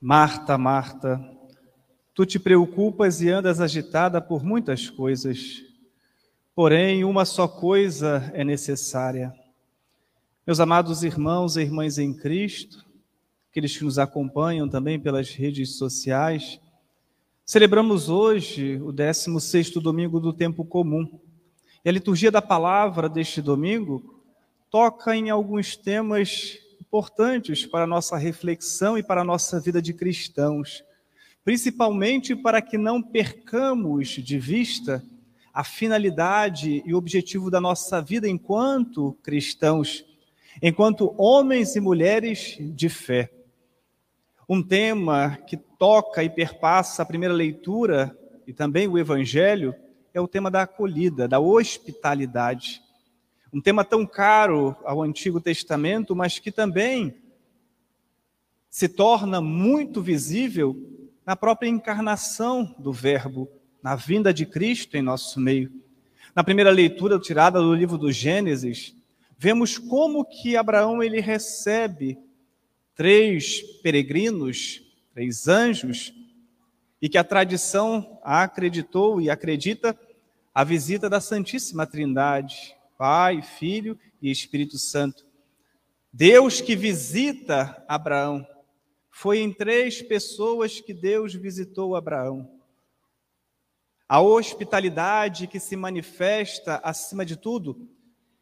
Marta, Marta, tu te preocupas e andas agitada por muitas coisas, porém uma só coisa é necessária. Meus amados irmãos e irmãs em Cristo, aqueles que nos acompanham também pelas redes sociais, celebramos hoje o 16º domingo do tempo comum. E a liturgia da palavra deste domingo toca em alguns temas importantes para a nossa reflexão e para a nossa vida de cristãos, principalmente para que não percamos de vista a finalidade e o objetivo da nossa vida enquanto cristãos, enquanto homens e mulheres de fé. Um tema que toca e perpassa a primeira leitura e também o evangelho é o tema da acolhida, da hospitalidade. Um tema tão caro ao Antigo Testamento, mas que também se torna muito visível na própria encarnação do Verbo, na vinda de Cristo em nosso meio. Na primeira leitura tirada do livro do Gênesis, vemos como que Abraão ele recebe três peregrinos, três anjos, e que a tradição acreditou e acredita a visita da Santíssima Trindade, Pai, Filho e Espírito Santo. Deus que visita Abraão. Foi em três pessoas que Deus visitou Abraão. A hospitalidade que se manifesta, acima de tudo,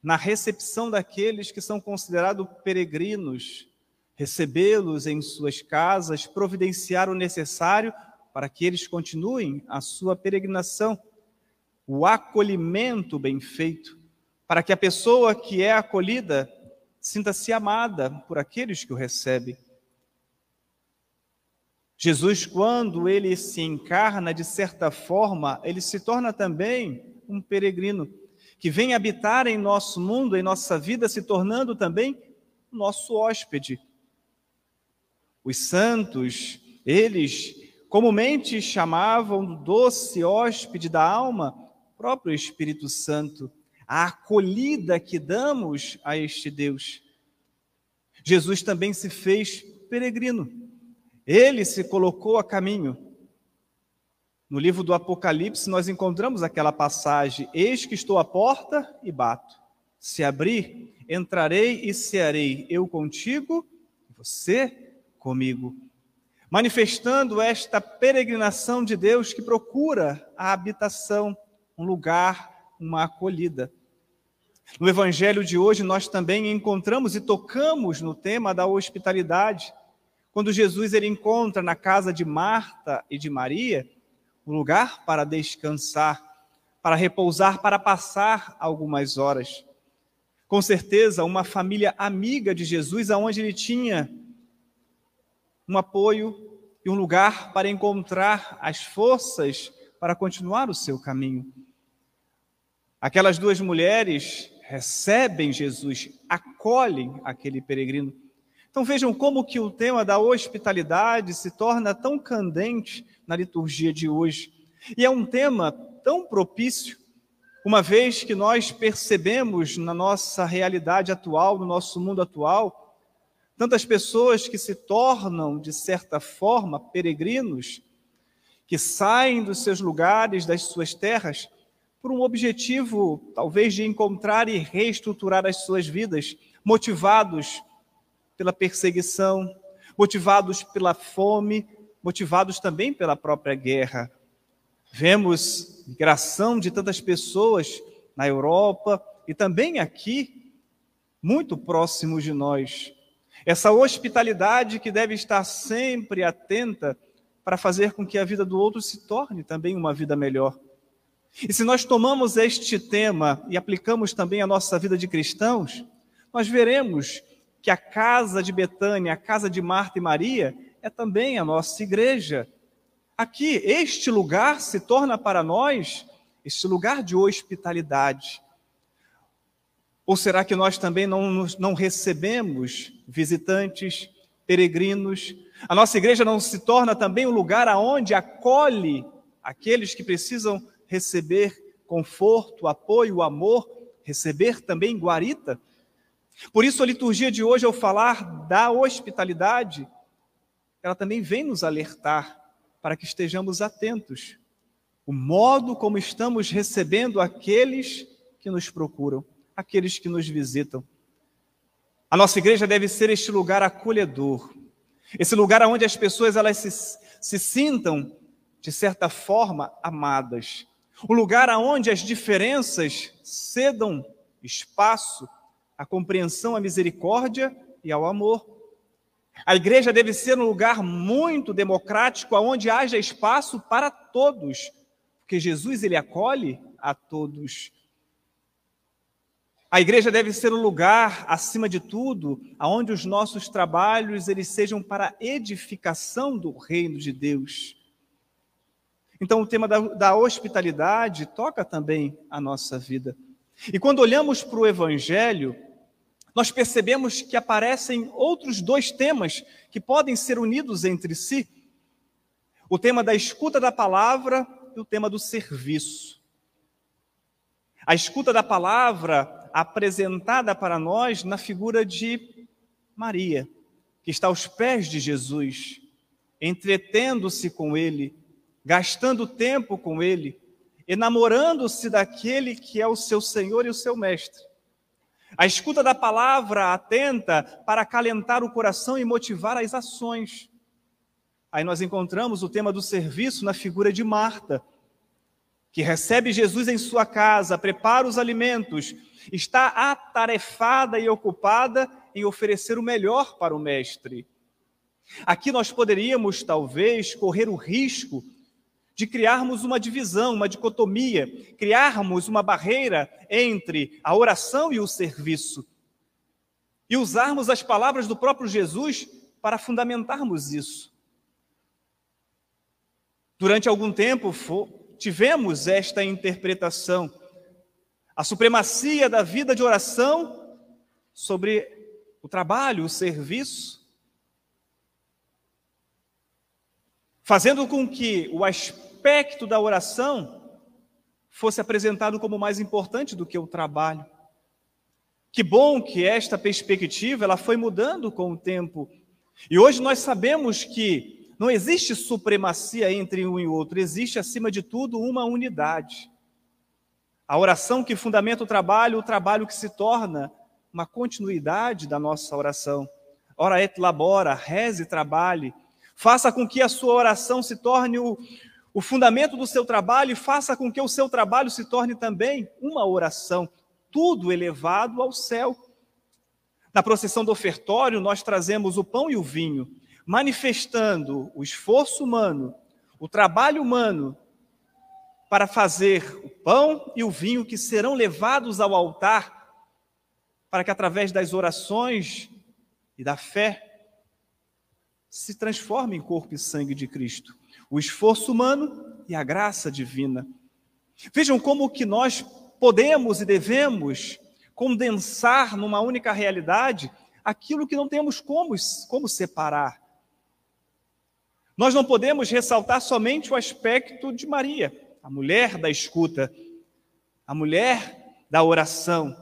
na recepção daqueles que são considerados peregrinos, recebê-los em suas casas, providenciar o necessário para que eles continuem a sua peregrinação, o acolhimento bem feito para que a pessoa que é acolhida sinta-se amada por aqueles que o recebem. Jesus, quando ele se encarna, de certa forma, ele se torna também um peregrino que vem habitar em nosso mundo, em nossa vida, se tornando também nosso hóspede. Os santos, eles comumente chamavam do doce hóspede da alma, próprio Espírito Santo a acolhida que damos a este Deus. Jesus também se fez peregrino. Ele se colocou a caminho. No livro do Apocalipse, nós encontramos aquela passagem: Eis que estou à porta e bato. Se abrir, entrarei e cearei, eu contigo, você comigo. Manifestando esta peregrinação de Deus que procura a habitação, um lugar, uma acolhida. No evangelho de hoje, nós também encontramos e tocamos no tema da hospitalidade, quando Jesus ele encontra na casa de Marta e de Maria um lugar para descansar, para repousar, para passar algumas horas. Com certeza, uma família amiga de Jesus, aonde ele tinha um apoio e um lugar para encontrar as forças para continuar o seu caminho. Aquelas duas mulheres recebem Jesus, acolhem aquele peregrino. Então vejam como que o tema da hospitalidade se torna tão candente na liturgia de hoje. E é um tema tão propício, uma vez que nós percebemos na nossa realidade atual, no nosso mundo atual, tantas pessoas que se tornam, de certa forma, peregrinos, que saem dos seus lugares, das suas terras, por um objetivo, talvez, de encontrar e reestruturar as suas vidas, motivados pela perseguição, motivados pela fome, motivados também pela própria guerra. Vemos migração de tantas pessoas na Europa e também aqui, muito próximos de nós. Essa hospitalidade que deve estar sempre atenta para fazer com que a vida do outro se torne também uma vida melhor. E se nós tomamos este tema e aplicamos também a nossa vida de cristãos, nós veremos que a casa de Betânia, a casa de Marta e Maria, é também a nossa igreja. Aqui, este lugar se torna para nós este lugar de hospitalidade. Ou será que nós também não, não recebemos visitantes, peregrinos? A nossa igreja não se torna também um lugar aonde acolhe aqueles que precisam receber conforto, apoio, amor, receber também guarita. Por isso, a liturgia de hoje, ao falar da hospitalidade, ela também vem nos alertar para que estejamos atentos. O modo como estamos recebendo aqueles que nos procuram, aqueles que nos visitam. A nossa igreja deve ser este lugar acolhedor, esse lugar onde as pessoas elas se, se sintam, de certa forma, amadas. O lugar onde as diferenças cedam espaço à compreensão, à misericórdia e ao amor. A igreja deve ser um lugar muito democrático, onde haja espaço para todos, porque Jesus ele acolhe a todos. A igreja deve ser um lugar, acima de tudo, aonde os nossos trabalhos eles sejam para edificação do reino de Deus. Então, o tema da, da hospitalidade toca também a nossa vida. E quando olhamos para o Evangelho, nós percebemos que aparecem outros dois temas que podem ser unidos entre si: o tema da escuta da palavra e o tema do serviço. A escuta da palavra apresentada para nós na figura de Maria, que está aos pés de Jesus, entretendo-se com ele, gastando tempo com ele, enamorando-se daquele que é o seu Senhor e o seu Mestre. A escuta da palavra atenta para acalentar o coração e motivar as ações. Aí nós encontramos o tema do serviço na figura de Marta, que recebe Jesus em sua casa, prepara os alimentos, está atarefada e ocupada em oferecer o melhor para o Mestre. Aqui nós poderíamos, talvez, correr o risco de criarmos uma divisão, uma dicotomia, criarmos uma barreira entre a oração e o serviço. E usarmos as palavras do próprio Jesus para fundamentarmos isso. Durante algum tempo tivemos esta interpretação, a supremacia da vida de oração sobre o trabalho, o serviço, fazendo com que o aspecto aspecto da oração fosse apresentado como mais importante do que o trabalho. Que bom que esta perspectiva ela foi mudando com o tempo. E hoje nós sabemos que não existe supremacia entre um e outro, existe acima de tudo uma unidade. A oração que fundamenta o trabalho, o trabalho que se torna uma continuidade da nossa oração. Ora et labora, reze e trabalhe. Faça com que a sua oração se torne o, o fundamento do seu trabalho e faça com que o seu trabalho se torne também uma oração, tudo elevado ao céu. Na procissão do ofertório, nós trazemos o pão e o vinho, manifestando o esforço humano, o trabalho humano, para fazer o pão e o vinho que serão levados ao altar, para que através das orações e da fé se transforme em corpo e sangue de Cristo o esforço humano e a graça divina. Vejam como que nós podemos e devemos condensar numa única realidade aquilo que não temos como, como separar. Nós não podemos ressaltar somente o aspecto de Maria, a mulher da escuta, a mulher da oração.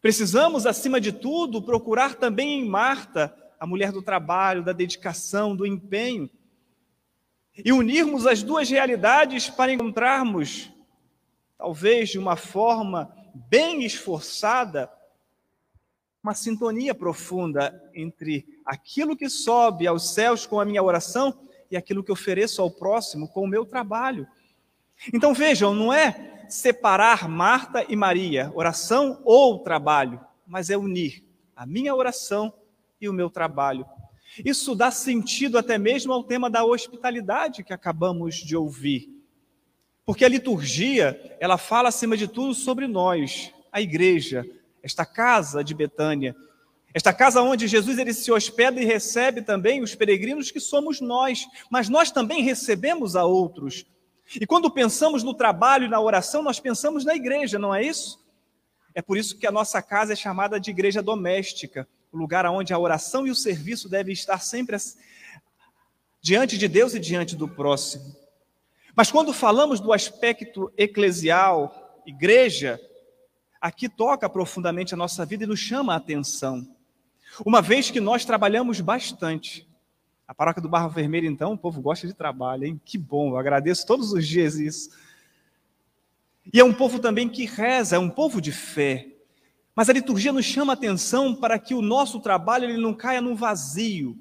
Precisamos, acima de tudo, procurar também em Marta, a mulher do trabalho, da dedicação, do empenho, e unirmos as duas realidades para encontrarmos, talvez de uma forma bem esforçada, uma sintonia profunda entre aquilo que sobe aos céus com a minha oração e aquilo que ofereço ao próximo com o meu trabalho. Então vejam, não é separar Marta e Maria, oração ou trabalho, mas é unir a minha oração e o meu trabalho. Isso dá sentido até mesmo ao tema da hospitalidade que acabamos de ouvir. Porque a liturgia, ela fala acima de tudo sobre nós, a igreja, esta casa de Betânia, esta casa onde Jesus ele se hospeda e recebe também os peregrinos que somos nós, mas nós também recebemos a outros. E quando pensamos no trabalho e na oração, nós pensamos na igreja, não é isso? É por isso que a nossa casa é chamada de igreja doméstica, o lugar onde a oração e o serviço devem estar sempre diante de Deus e diante do próximo. Mas quando falamos do aspecto eclesial, igreja, aqui toca profundamente a nossa vida e nos chama a atenção. Uma vez que nós trabalhamos bastante, A paróquia do Barro Vermelho, então, o povo gosta de trabalho, hein? Que bom, eu agradeço todos os dias isso. E é um povo também que reza, é um povo de fé. Mas a liturgia nos chama a atenção para que o nosso trabalho ele não caia no vazio,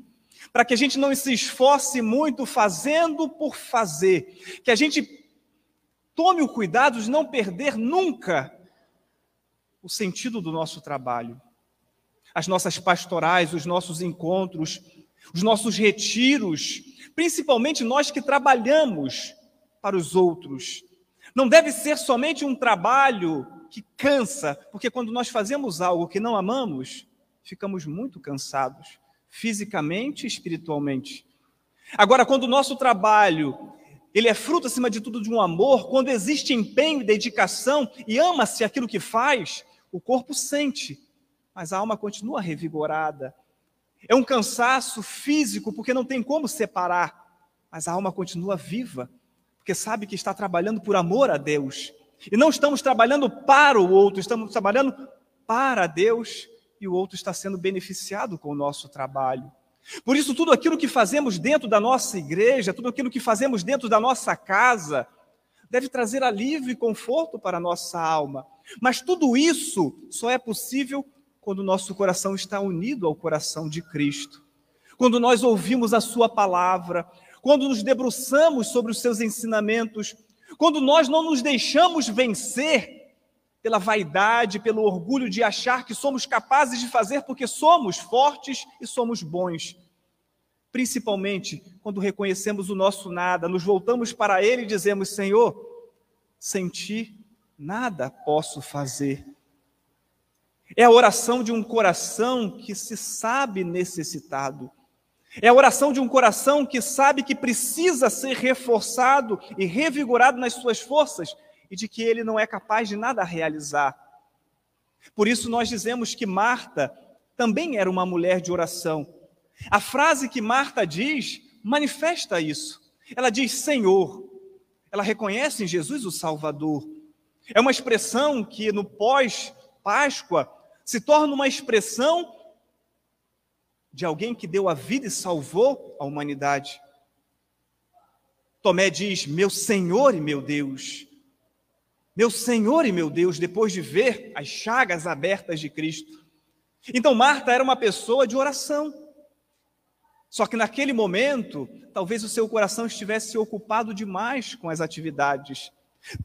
para que a gente não se esforce muito fazendo por fazer, que a gente tome o cuidado de não perder nunca o sentido do nosso trabalho. As nossas pastorais, os nossos encontros, os nossos retiros, principalmente nós que trabalhamos para os outros. Não deve ser somente um trabalho que cansa, porque quando nós fazemos algo que não amamos, ficamos muito cansados, fisicamente e espiritualmente. Agora, quando o nosso trabalho ele é fruto, acima de tudo, de um amor, quando existe empenho e dedicação e ama-se aquilo que faz, o corpo sente, mas a alma continua revigorada. É um cansaço físico, porque não tem como separar, mas a alma continua viva, porque sabe que está trabalhando por amor a Deus. E não estamos trabalhando para o outro, estamos trabalhando para Deus e o outro está sendo beneficiado com o nosso trabalho. Por isso, tudo aquilo que fazemos dentro da nossa igreja, tudo aquilo que fazemos dentro da nossa casa, deve trazer alívio e conforto para a nossa alma. Mas tudo isso só é possível quando o nosso coração está unido ao coração de Cristo. Quando nós ouvimos a Sua palavra, quando nos debruçamos sobre os seus ensinamentos, quando nós não nos deixamos vencer pela vaidade, pelo orgulho de achar que somos capazes de fazer porque somos fortes e somos bons. Principalmente quando reconhecemos o nosso nada, nos voltamos para Ele e dizemos: Senhor, sem ti nada posso fazer. É a oração de um coração que se sabe necessitado. É a oração de um coração que sabe que precisa ser reforçado e revigorado nas suas forças e de que ele não é capaz de nada realizar. Por isso nós dizemos que Marta também era uma mulher de oração. A frase que Marta diz manifesta isso. Ela diz Senhor. Ela reconhece em Jesus o Salvador. É uma expressão que no pós-Páscoa se torna uma expressão de alguém que deu a vida e salvou a humanidade. Tomé diz: Meu Senhor e meu Deus. Meu Senhor e meu Deus, depois de ver as chagas abertas de Cristo. Então, Marta era uma pessoa de oração. Só que naquele momento, talvez o seu coração estivesse ocupado demais com as atividades.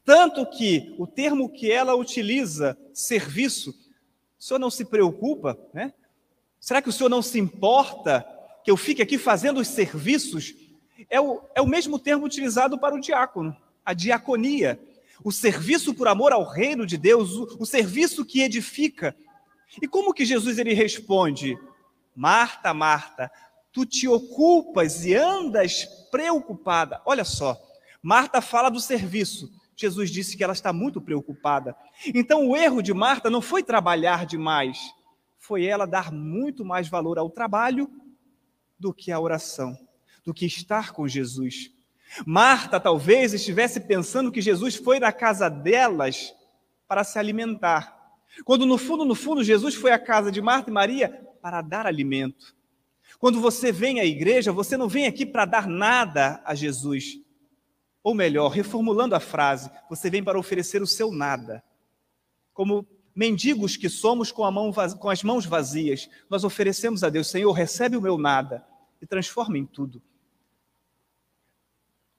Tanto que o termo que ela utiliza, serviço, senhor não se preocupa, né? Será que o senhor não se importa que eu fique aqui fazendo os serviços? É o, é o mesmo termo utilizado para o diácono, a diaconia o serviço por amor ao reino de Deus, o, o serviço que edifica. E como que Jesus ele responde? Marta, Marta, tu te ocupas e andas preocupada. Olha só, Marta fala do serviço. Jesus disse que ela está muito preocupada. Então o erro de Marta não foi trabalhar demais, foi ela dar muito mais valor ao trabalho do que à oração, do que estar com Jesus. Marta talvez estivesse pensando que Jesus foi na casa delas para se alimentar. Quando no fundo, no fundo, Jesus foi à casa de Marta e Maria para dar alimento. Quando você vem à igreja, você não vem aqui para dar nada a Jesus. Ou melhor, reformulando a frase, você vem para oferecer o seu nada. Como mendigos que somos com, mão, com as mãos vazias, nós oferecemos a Deus, Senhor, recebe o meu nada e transforma em tudo.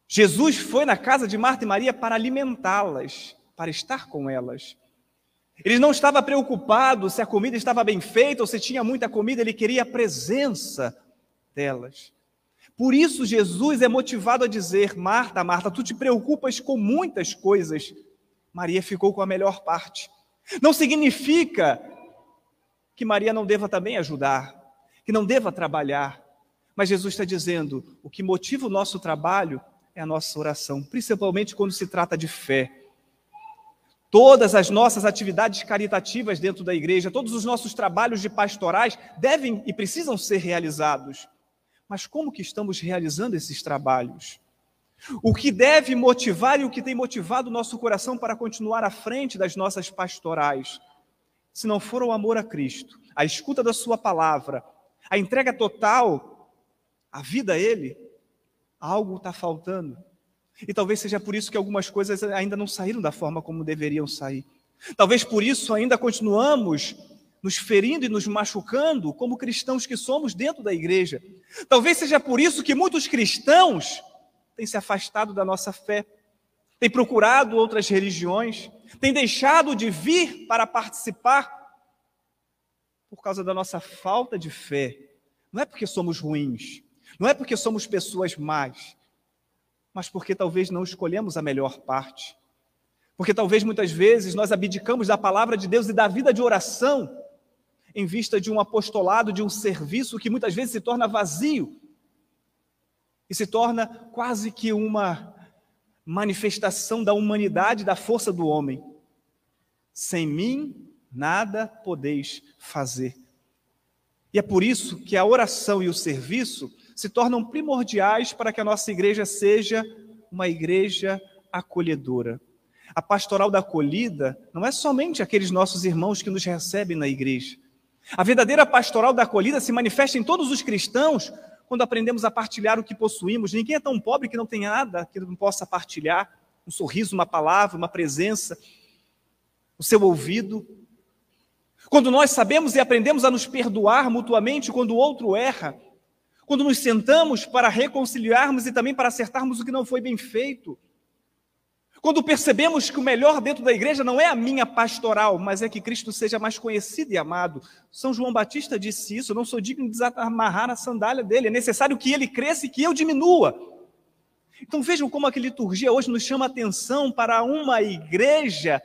Jesus foi na casa de Marta e Maria para alimentá-las, para estar com elas. Ele não estava preocupado se a comida estava bem feita ou se tinha muita comida, ele queria a presença delas. Por isso, Jesus é motivado a dizer: Marta, Marta, tu te preocupas com muitas coisas. Maria ficou com a melhor parte. Não significa que Maria não deva também ajudar, que não deva trabalhar. Mas Jesus está dizendo: o que motiva o nosso trabalho é a nossa oração, principalmente quando se trata de fé. Todas as nossas atividades caritativas dentro da igreja, todos os nossos trabalhos de pastorais devem e precisam ser realizados. Mas como que estamos realizando esses trabalhos? O que deve motivar e o que tem motivado o nosso coração para continuar à frente das nossas pastorais? Se não for o amor a Cristo, a escuta da Sua palavra, a entrega total a vida a Ele, algo está faltando. E talvez seja por isso que algumas coisas ainda não saíram da forma como deveriam sair. Talvez por isso ainda continuamos nos ferindo e nos machucando como cristãos que somos dentro da igreja. Talvez seja por isso que muitos cristãos têm se afastado da nossa fé, têm procurado outras religiões, têm deixado de vir para participar por causa da nossa falta de fé. Não é porque somos ruins, não é porque somos pessoas más, mas porque talvez não escolhemos a melhor parte. Porque talvez muitas vezes nós abdicamos da palavra de Deus e da vida de oração em vista de um apostolado, de um serviço que muitas vezes se torna vazio e se torna quase que uma manifestação da humanidade, da força do homem. Sem mim, nada podeis fazer. E é por isso que a oração e o serviço se tornam primordiais para que a nossa igreja seja uma igreja acolhedora. A pastoral da acolhida não é somente aqueles nossos irmãos que nos recebem na igreja, a verdadeira pastoral da acolhida se manifesta em todos os cristãos quando aprendemos a partilhar o que possuímos. Ninguém é tão pobre que não tenha nada que não possa partilhar. Um sorriso, uma palavra, uma presença, o seu ouvido. Quando nós sabemos e aprendemos a nos perdoar mutuamente quando o outro erra, quando nos sentamos para reconciliarmos e também para acertarmos o que não foi bem feito, quando percebemos que o melhor dentro da igreja não é a minha pastoral, mas é que Cristo seja mais conhecido e amado. São João Batista disse isso: não sou digno de desamarrar a sandália dele, é necessário que ele cresça e que eu diminua. Então vejam como a liturgia hoje nos chama atenção para uma igreja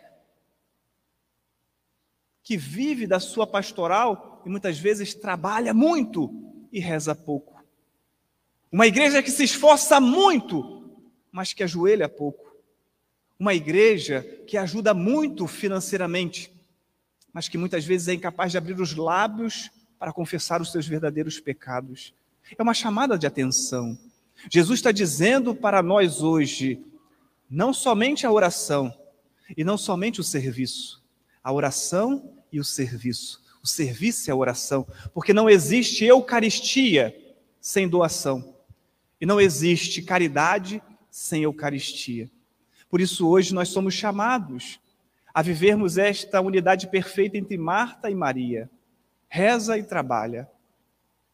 que vive da sua pastoral e muitas vezes trabalha muito e reza pouco. Uma igreja que se esforça muito, mas que ajoelha pouco. Uma igreja que ajuda muito financeiramente, mas que muitas vezes é incapaz de abrir os lábios para confessar os seus verdadeiros pecados. É uma chamada de atenção. Jesus está dizendo para nós hoje, não somente a oração e não somente o serviço, a oração e o serviço. O serviço é a oração, porque não existe eucaristia sem doação, e não existe caridade sem eucaristia. Por isso, hoje, nós somos chamados a vivermos esta unidade perfeita entre Marta e Maria. Reza e trabalha.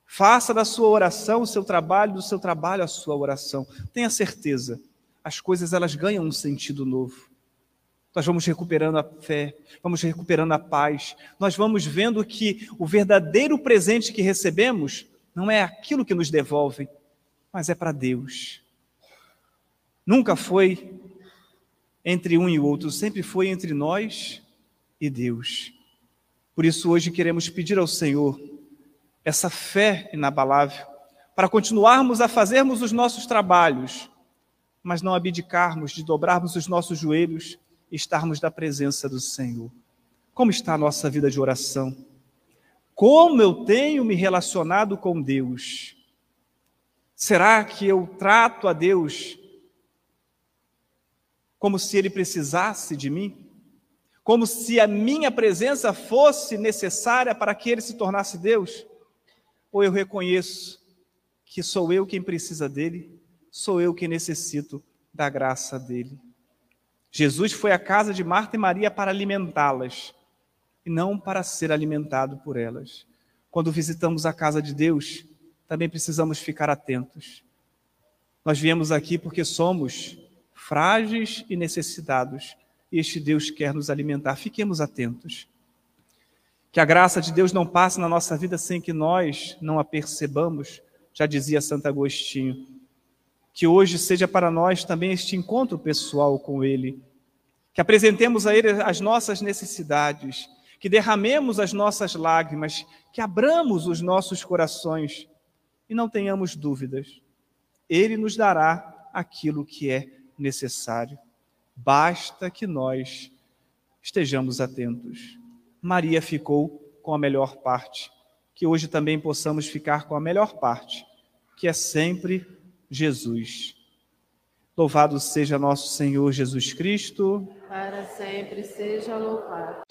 Faça da sua oração o seu trabalho, do seu trabalho a sua oração. Tenha certeza, as coisas elas ganham um sentido novo. Nós vamos recuperando a fé, vamos recuperando a paz. Nós vamos vendo que o verdadeiro presente que recebemos não é aquilo que nos devolve, mas é para Deus. Nunca foi entre um e outro, sempre foi entre nós e Deus. Por isso, hoje queremos pedir ao Senhor essa fé inabalável para continuarmos a fazermos os nossos trabalhos, mas não abdicarmos de dobrarmos os nossos joelhos e estarmos da presença do Senhor. Como está a nossa vida de oração? Como eu tenho me relacionado com Deus? Será que eu trato a Deus como se ele precisasse de mim, como se a minha presença fosse necessária para que ele se tornasse Deus? Ou eu reconheço que sou eu quem precisa dele, sou eu quem necessito da graça dele? Jesus foi à casa de Marta e Maria para alimentá-las e não para ser alimentado por elas. Quando visitamos a casa de Deus, também precisamos ficar atentos. Nós viemos aqui porque somos frágeis e necessitados, este Deus quer nos alimentar. Fiquemos atentos. Que a graça de Deus não passe na nossa vida sem que nós não a percebamos, já dizia Santo Agostinho. Que hoje seja para nós também este encontro pessoal com Ele. Que apresentemos a Ele as nossas necessidades, que derramemos as nossas lágrimas, que abramos os nossos corações e não tenhamos dúvidas. Ele nos dará aquilo que é necessário. Basta que nós estejamos atentos. Maria ficou com a melhor parte, que hoje também possamos ficar com a melhor parte, que é sempre Jesus. Louvado seja nosso Senhor Jesus Cristo. Para sempre seja louvado.